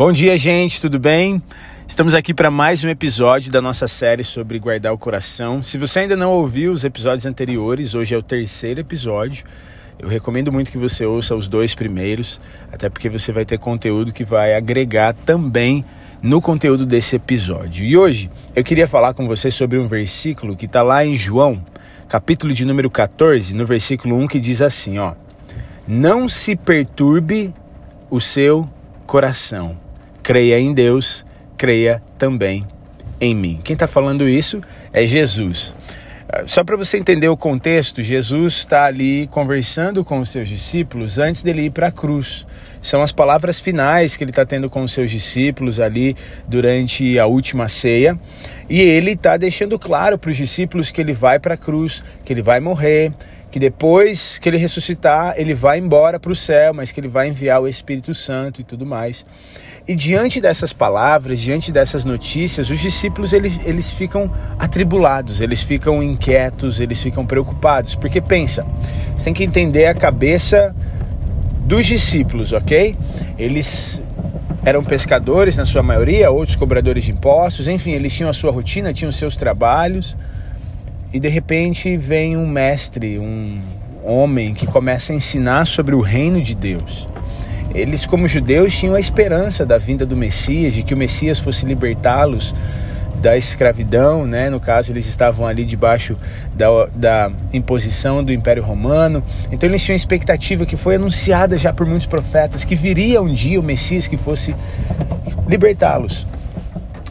Bom dia, gente, tudo bem? Estamos aqui para mais um episódio da nossa série sobre guardar o coração. Se você ainda não ouviu os episódios anteriores, hoje é o terceiro episódio. Eu recomendo muito que você ouça os dois primeiros, até porque você vai ter conteúdo que vai agregar também no conteúdo desse episódio. E hoje eu queria falar com você sobre um versículo que está lá em João, capítulo de número 14, no versículo 1, que diz assim: ó, Não se perturbe o seu coração creia em Deus, creia também em mim. Quem está falando isso é Jesus. Só para você entender o contexto, Jesus está ali conversando com os seus discípulos antes dele ir para a cruz. São as palavras finais que ele está tendo com os seus discípulos ali durante a última ceia. E ele está deixando claro para os discípulos que ele vai para a cruz, que ele vai morrer, que depois que ele ressuscitar, ele vai embora para o céu, mas que ele vai enviar o Espírito Santo e tudo mais. E diante dessas palavras, diante dessas notícias, os discípulos eles, eles ficam atribulados, eles ficam inquietos, eles ficam preocupados. Porque pensa, você tem que entender a cabeça dos discípulos, ok? Eles eram pescadores na sua maioria, outros cobradores de impostos, enfim, eles tinham a sua rotina, tinham seus trabalhos. E de repente vem um mestre, um homem que começa a ensinar sobre o reino de Deus. Eles, como judeus, tinham a esperança da vinda do Messias, de que o Messias fosse libertá-los da escravidão, né? No caso, eles estavam ali debaixo da, da imposição do Império Romano. Então, eles tinham a expectativa que foi anunciada já por muitos profetas que viria um dia o Messias que fosse libertá-los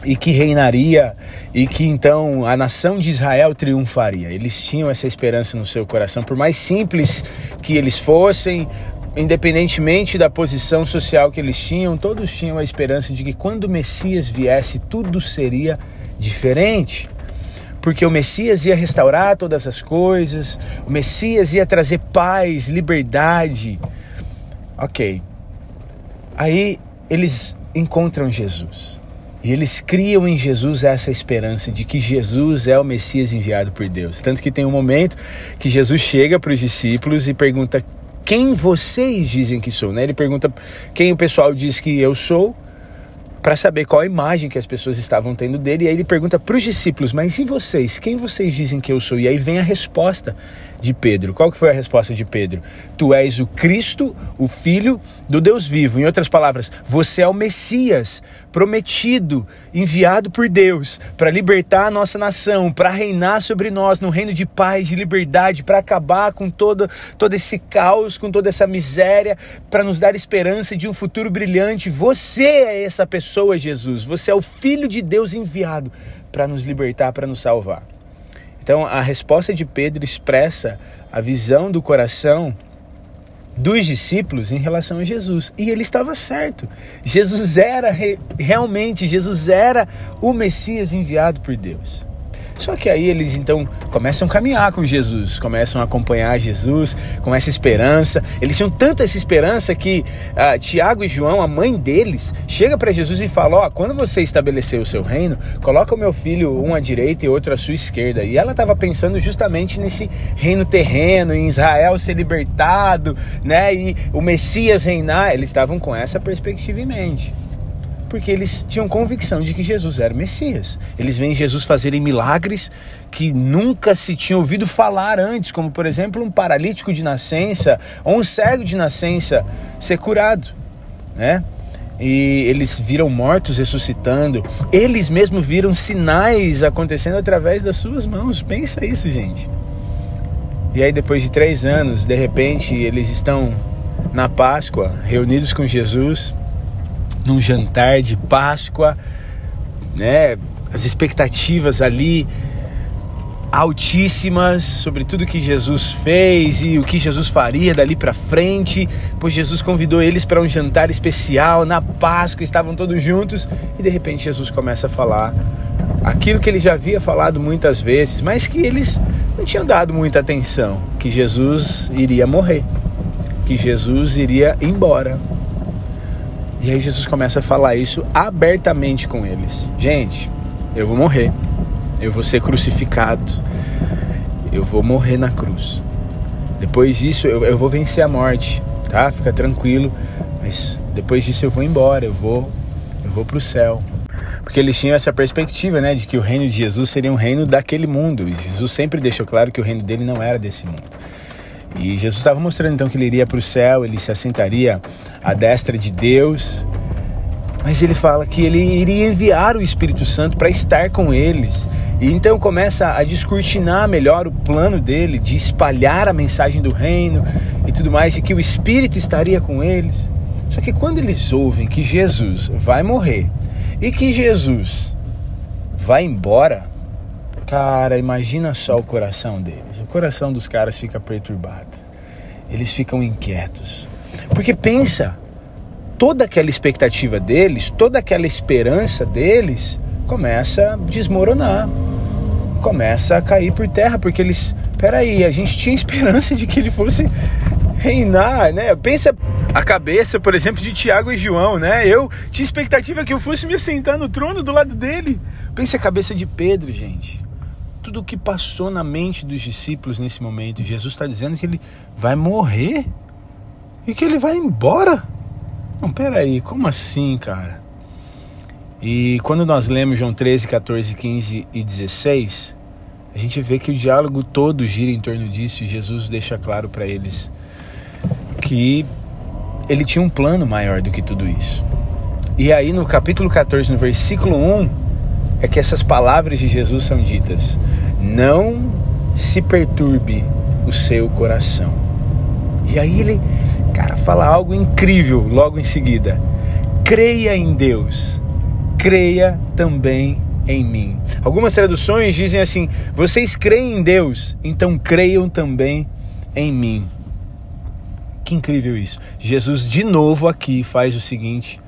e que reinaria e que então a nação de Israel triunfaria. Eles tinham essa esperança no seu coração, por mais simples que eles fossem, independentemente da posição social que eles tinham, todos tinham a esperança de que quando o Messias viesse, tudo seria diferente. Porque o Messias ia restaurar todas as coisas, o Messias ia trazer paz, liberdade. Ok. Aí eles encontram Jesus. E eles criam em Jesus essa esperança de que Jesus é o Messias enviado por Deus. Tanto que tem um momento que Jesus chega para os discípulos e pergunta: quem vocês dizem que sou? Né? Ele pergunta quem o pessoal diz que eu sou, para saber qual a imagem que as pessoas estavam tendo dele. E aí ele pergunta para os discípulos: Mas e vocês? Quem vocês dizem que eu sou? E aí vem a resposta de Pedro. Qual que foi a resposta de Pedro? Tu és o Cristo, o Filho do Deus vivo. Em outras palavras, você é o Messias prometido, enviado por Deus para libertar a nossa nação, para reinar sobre nós no reino de paz, de liberdade, para acabar com todo, todo esse caos, com toda essa miséria, para nos dar esperança de um futuro brilhante. Você é essa pessoa, Jesus. Você é o Filho de Deus enviado para nos libertar, para nos salvar. Então, a resposta de Pedro expressa a visão do coração dos discípulos em relação a Jesus. E ele estava certo. Jesus era realmente, Jesus era o Messias enviado por Deus. Só que aí eles então começam a caminhar com Jesus, começam a acompanhar Jesus com essa esperança. Eles tinham tanto essa esperança que uh, Tiago e João, a mãe deles, chega para Jesus e fala: Ó, oh, quando você estabelecer o seu reino, coloca o meu filho um à direita e outro à sua esquerda. E ela estava pensando justamente nesse reino terreno, em Israel ser libertado, né? E o Messias reinar. Eles estavam com essa perspectiva em mente porque eles tinham convicção de que Jesus era o Messias. Eles veem Jesus fazerem milagres que nunca se tinha ouvido falar antes, como por exemplo um paralítico de nascença ou um cego de nascença ser curado, né? E eles viram mortos ressuscitando, eles mesmos viram sinais acontecendo através das suas mãos. Pensa isso, gente. E aí, depois de três anos, de repente, eles estão na Páscoa, reunidos com Jesus, num jantar de Páscoa, né? As expectativas ali altíssimas sobre tudo que Jesus fez e o que Jesus faria dali para frente, pois Jesus convidou eles para um jantar especial na Páscoa, estavam todos juntos e de repente Jesus começa a falar aquilo que ele já havia falado muitas vezes, mas que eles não tinham dado muita atenção, que Jesus iria morrer, que Jesus iria embora, e aí Jesus começa a falar isso abertamente com eles. Gente, eu vou morrer. Eu vou ser crucificado. Eu vou morrer na cruz. Depois disso eu, eu vou vencer a morte, tá? Fica tranquilo. Mas depois disso eu vou embora, eu vou eu vou para o céu. Porque eles tinham essa perspectiva, né, de que o reino de Jesus seria um reino daquele mundo. E Jesus sempre deixou claro que o reino dele não era desse mundo. E Jesus estava mostrando então que ele iria para o céu, ele se assentaria à destra de Deus. Mas ele fala que ele iria enviar o Espírito Santo para estar com eles. E então começa a descortinar melhor o plano dele de espalhar a mensagem do reino e tudo mais, e que o Espírito estaria com eles. Só que quando eles ouvem que Jesus vai morrer e que Jesus vai embora, cara, imagina só o coração deles. O coração dos caras fica perturbado. Eles ficam inquietos. Porque pensa, toda aquela expectativa deles, toda aquela esperança deles começa a desmoronar. Começa a cair por terra, porque eles, peraí, a gente tinha esperança de que ele fosse reinar, né? Pensa a cabeça, por exemplo, de Tiago e João, né? Eu tinha expectativa que eu fosse me sentar no trono do lado dele. Pense a cabeça de Pedro, gente. Tudo o que passou na mente dos discípulos nesse momento. Jesus está dizendo que ele vai morrer e que ele vai embora. Não, peraí, como assim, cara? E quando nós lemos João 13, 14, 15 e 16, a gente vê que o diálogo todo gira em torno disso e Jesus deixa claro para eles que ele tinha um plano maior do que tudo isso. E aí no capítulo 14, no versículo 1, é que essas palavras de Jesus são ditas: Não se perturbe o seu coração. E aí ele, cara, fala algo incrível logo em seguida. Creia em Deus, creia também em mim. Algumas traduções dizem assim: Vocês creem em Deus, então creiam também em mim. Que incrível isso. Jesus, de novo, aqui faz o seguinte: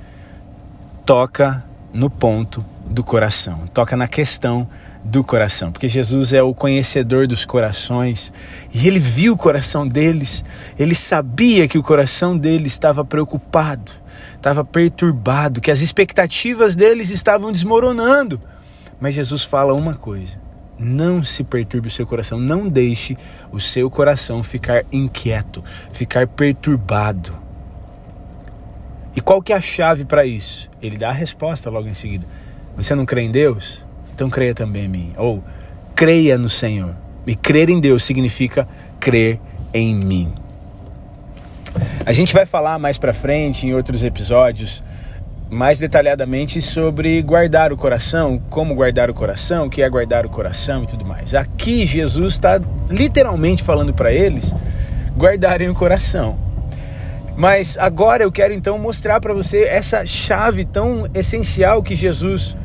toca no ponto do coração, toca na questão do coração, porque Jesus é o conhecedor dos corações e ele viu o coração deles, ele sabia que o coração deles estava preocupado, estava perturbado, que as expectativas deles estavam desmoronando. Mas Jesus fala uma coisa: não se perturbe o seu coração, não deixe o seu coração ficar inquieto, ficar perturbado. E qual que é a chave para isso? Ele dá a resposta logo em seguida. Você não crê em Deus? Então creia também em mim. Ou creia no Senhor. E crer em Deus significa crer em mim. A gente vai falar mais para frente em outros episódios mais detalhadamente sobre guardar o coração, como guardar o coração, o que é guardar o coração e tudo mais. Aqui Jesus está literalmente falando para eles guardarem o coração. Mas agora eu quero então mostrar para você essa chave tão essencial que Jesus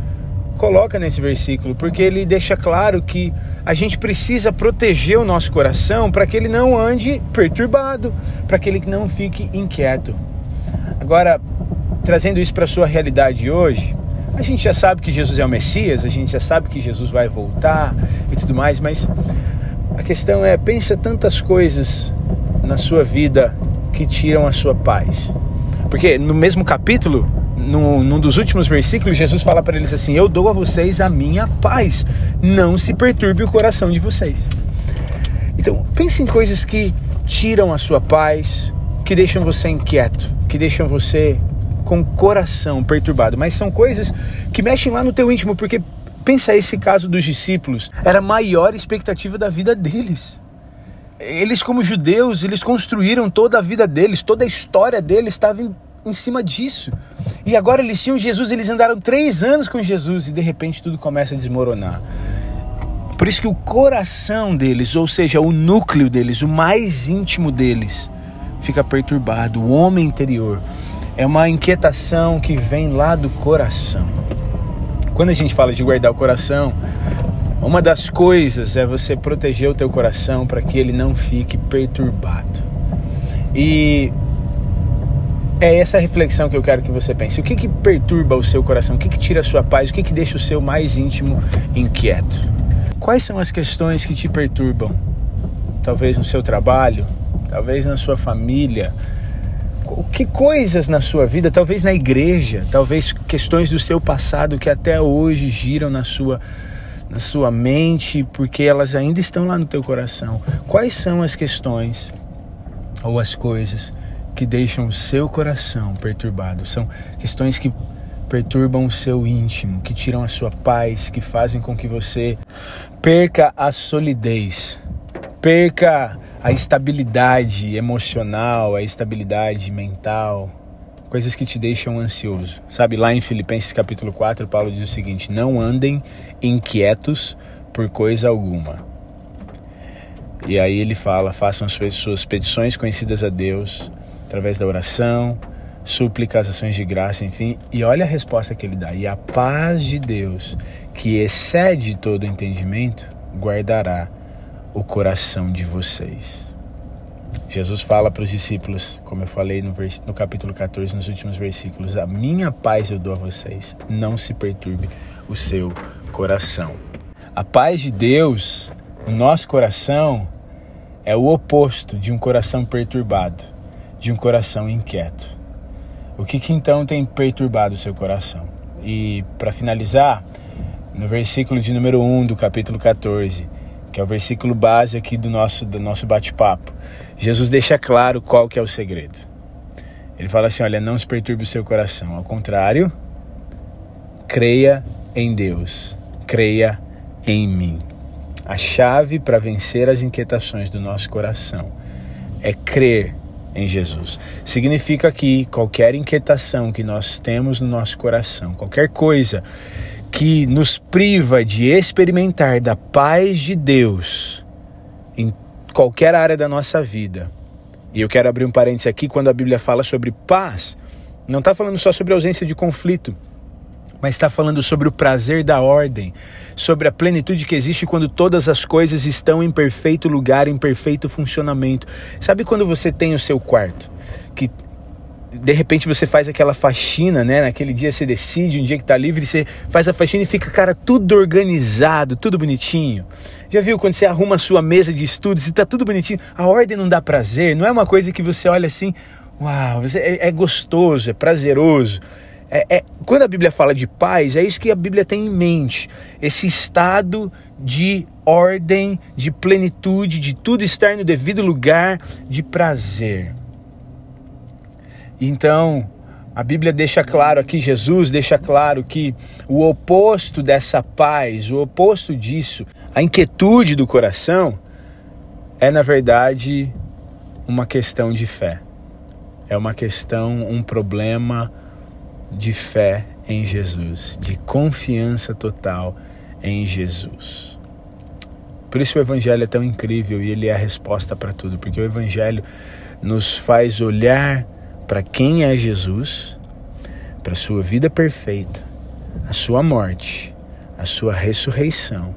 coloca nesse versículo, porque ele deixa claro que a gente precisa proteger o nosso coração para que ele não ande perturbado, para que ele não fique inquieto. Agora, trazendo isso para a sua realidade hoje, a gente já sabe que Jesus é o Messias, a gente já sabe que Jesus vai voltar e tudo mais, mas a questão é: pensa tantas coisas na sua vida que tiram a sua paz. Porque no mesmo capítulo, no, num dos últimos versículos, Jesus fala para eles assim: Eu dou a vocês a minha paz, não se perturbe o coração de vocês. Então, pense em coisas que tiram a sua paz, que deixam você inquieto, que deixam você com o coração perturbado, mas são coisas que mexem lá no teu íntimo, porque pensa esse caso dos discípulos, era a maior expectativa da vida deles. Eles como judeus, eles construíram toda a vida deles, toda a história deles estava em, em cima disso. E agora eles tinham Jesus, eles andaram três anos com Jesus e de repente tudo começa a desmoronar. Por isso que o coração deles, ou seja, o núcleo deles, o mais íntimo deles, fica perturbado, o homem interior é uma inquietação que vem lá do coração. Quando a gente fala de guardar o coração, uma das coisas é você proteger o teu coração para que ele não fique perturbado. E é essa reflexão que eu quero que você pense. O que, que perturba o seu coração? O que, que tira a sua paz? O que, que deixa o seu mais íntimo inquieto? Quais são as questões que te perturbam? Talvez no seu trabalho, talvez na sua família, que coisas na sua vida, talvez na igreja, talvez questões do seu passado que até hoje giram na sua na sua mente, porque elas ainda estão lá no teu coração. Quais são as questões ou as coisas que deixam o seu coração perturbado? São questões que perturbam o seu íntimo, que tiram a sua paz, que fazem com que você perca a solidez, perca a estabilidade emocional, a estabilidade mental, coisas que te deixam ansioso. Sabe, lá em Filipenses capítulo 4, Paulo diz o seguinte: Não andem inquietos por coisa alguma. E aí ele fala: façam as suas petições conhecidas a Deus através da oração, súplicas, ações de graça, enfim. E olha a resposta que ele dá: E a paz de Deus, que excede todo entendimento, guardará o coração de vocês. Jesus fala para os discípulos, como eu falei no, no capítulo 14, nos últimos versículos: A minha paz eu dou a vocês, não se perturbe o seu coração. A paz de Deus no nosso coração é o oposto de um coração perturbado, de um coração inquieto. O que, que então tem perturbado o seu coração? E para finalizar, no versículo de número 1 do capítulo 14, que é o versículo base aqui do nosso, do nosso bate-papo, Jesus deixa claro qual que é o segredo. Ele fala assim: olha, não se perturbe o seu coração. Ao contrário, creia em Deus, creia em mim. A chave para vencer as inquietações do nosso coração é crer em Jesus. Significa que qualquer inquietação que nós temos no nosso coração, qualquer coisa que nos priva de experimentar da paz de Deus em qualquer área da nossa vida. E eu quero abrir um parênteses aqui quando a Bíblia fala sobre paz, não está falando só sobre ausência de conflito, mas está falando sobre o prazer da ordem, sobre a plenitude que existe quando todas as coisas estão em perfeito lugar, em perfeito funcionamento. Sabe quando você tem o seu quarto, que de repente você faz aquela faxina, né? Naquele dia você decide, um dia que tá livre, você faz a faxina e fica, cara, tudo organizado, tudo bonitinho. Já viu quando você arruma a sua mesa de estudos e tá tudo bonitinho? A ordem não dá prazer, não é uma coisa que você olha assim, uau, é, é gostoso, é prazeroso. É, é, quando a Bíblia fala de paz, é isso que a Bíblia tem em mente. Esse estado de ordem, de plenitude, de tudo estar no devido lugar, de prazer. Então, a Bíblia deixa claro aqui, Jesus deixa claro que o oposto dessa paz, o oposto disso, a inquietude do coração, é na verdade uma questão de fé. É uma questão, um problema de fé em Jesus, de confiança total em Jesus. Por isso o Evangelho é tão incrível e ele é a resposta para tudo, porque o Evangelho nos faz olhar para quem é Jesus, para a sua vida perfeita, a sua morte, a sua ressurreição,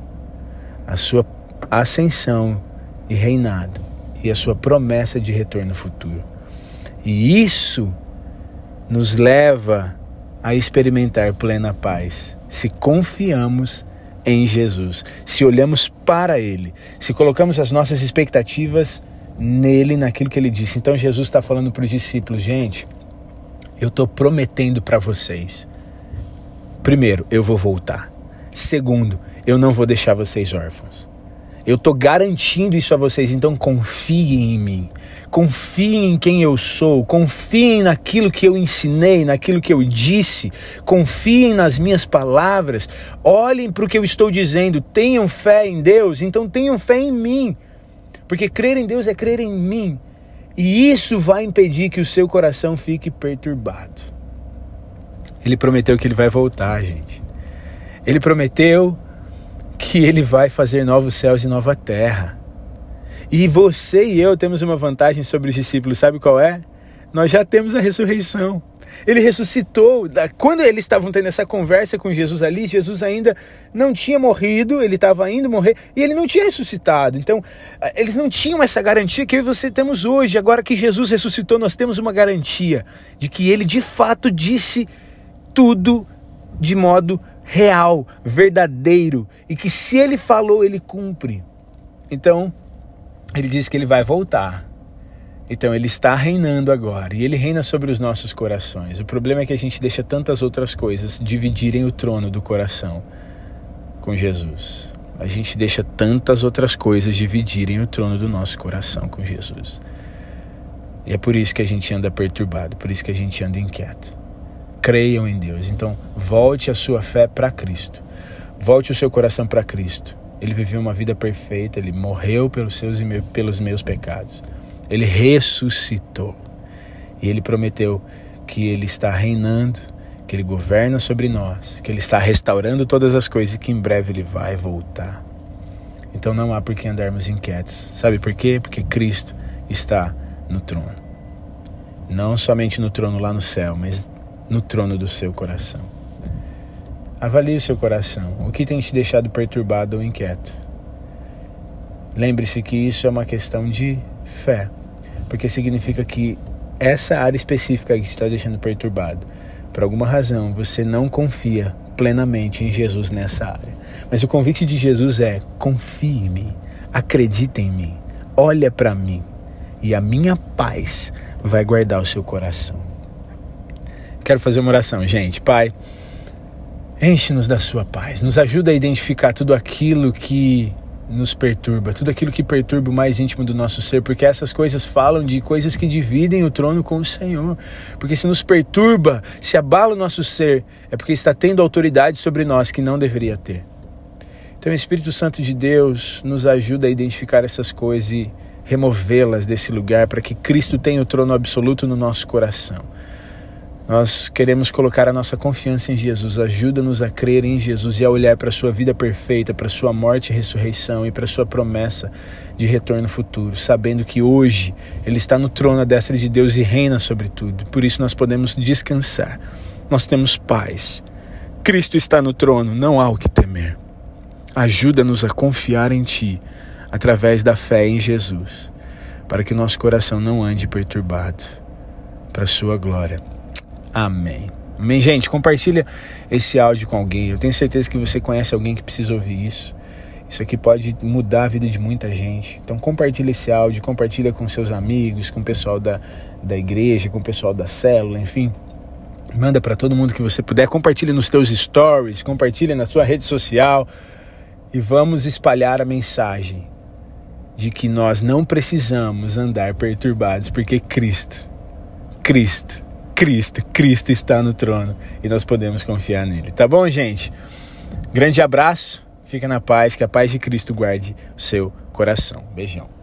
a sua ascensão e reinado e a sua promessa de retorno futuro. E isso nos leva a experimentar plena paz se confiamos em Jesus, se olhamos para Ele, se colocamos as nossas expectativas nele, naquilo que ele disse. Então Jesus está falando para os discípulos, gente, eu estou prometendo para vocês. Primeiro, eu vou voltar. Segundo, eu não vou deixar vocês órfãos. Eu estou garantindo isso a vocês, então confiem em mim. Confiem em quem eu sou, confiem naquilo que eu ensinei, naquilo que eu disse, confiem nas minhas palavras, olhem para o que eu estou dizendo, tenham fé em Deus, então tenham fé em mim. Porque crer em Deus é crer em mim. E isso vai impedir que o seu coração fique perturbado. Ele prometeu que ele vai voltar, gente. Ele prometeu que ele vai fazer novos céus e nova terra. E você e eu temos uma vantagem sobre os discípulos, sabe qual é? Nós já temos a ressurreição. Ele ressuscitou. Quando eles estavam tendo essa conversa com Jesus ali, Jesus ainda não tinha morrido, ele estava indo morrer e ele não tinha ressuscitado. Então, eles não tinham essa garantia que eu e você temos hoje. Agora que Jesus ressuscitou, nós temos uma garantia de que ele de fato disse tudo de modo real, verdadeiro e que se ele falou, ele cumpre. Então, ele diz que ele vai voltar. Então ele está reinando agora e ele reina sobre os nossos corações. O problema é que a gente deixa tantas outras coisas dividirem o trono do coração com Jesus. A gente deixa tantas outras coisas dividirem o trono do nosso coração com Jesus. E é por isso que a gente anda perturbado, por isso que a gente anda inquieto. creiam em Deus. Então, volte a sua fé para Cristo. Volte o seu coração para Cristo. Ele viveu uma vida perfeita, ele morreu pelos seus e pelos meus pecados. Ele ressuscitou. E ele prometeu que ele está reinando, que ele governa sobre nós, que ele está restaurando todas as coisas e que em breve ele vai voltar. Então não há por que andarmos inquietos. Sabe por quê? Porque Cristo está no trono. Não somente no trono lá no céu, mas no trono do seu coração. Avalie o seu coração. O que tem te deixado perturbado ou inquieto? Lembre-se que isso é uma questão de fé, porque significa que essa área específica que está deixando perturbado, por alguma razão você não confia plenamente em Jesus nessa área. Mas o convite de Jesus é: confie em mim, acredita em mim, olha para mim e a minha paz vai guardar o seu coração. Quero fazer uma oração, gente. Pai, enche-nos da sua paz, nos ajuda a identificar tudo aquilo que nos perturba, tudo aquilo que perturba o mais íntimo do nosso ser, porque essas coisas falam de coisas que dividem o trono com o Senhor. Porque se nos perturba, se abala o nosso ser, é porque está tendo autoridade sobre nós que não deveria ter. Então, o Espírito Santo de Deus nos ajuda a identificar essas coisas e removê-las desse lugar para que Cristo tenha o trono absoluto no nosso coração. Nós queremos colocar a nossa confiança em Jesus. Ajuda-nos a crer em Jesus e a olhar para a sua vida perfeita, para a sua morte e ressurreição e para a sua promessa de retorno futuro, sabendo que hoje Ele está no trono à destra de Deus e reina sobre tudo. Por isso nós podemos descansar. Nós temos paz. Cristo está no trono, não há o que temer. Ajuda-nos a confiar em Ti através da fé em Jesus, para que nosso coração não ande perturbado, para a Sua glória. Amém. Amém, gente. Compartilha esse áudio com alguém. Eu tenho certeza que você conhece alguém que precisa ouvir isso. Isso aqui pode mudar a vida de muita gente. Então compartilha esse áudio, compartilha com seus amigos, com o pessoal da, da igreja, com o pessoal da célula, enfim. Manda para todo mundo que você puder. Compartilha nos teus stories, compartilha na sua rede social e vamos espalhar a mensagem de que nós não precisamos andar perturbados porque Cristo, Cristo Cristo, Cristo está no trono e nós podemos confiar nele. Tá bom, gente? Grande abraço, fica na paz, que a paz de Cristo guarde o seu coração. Beijão.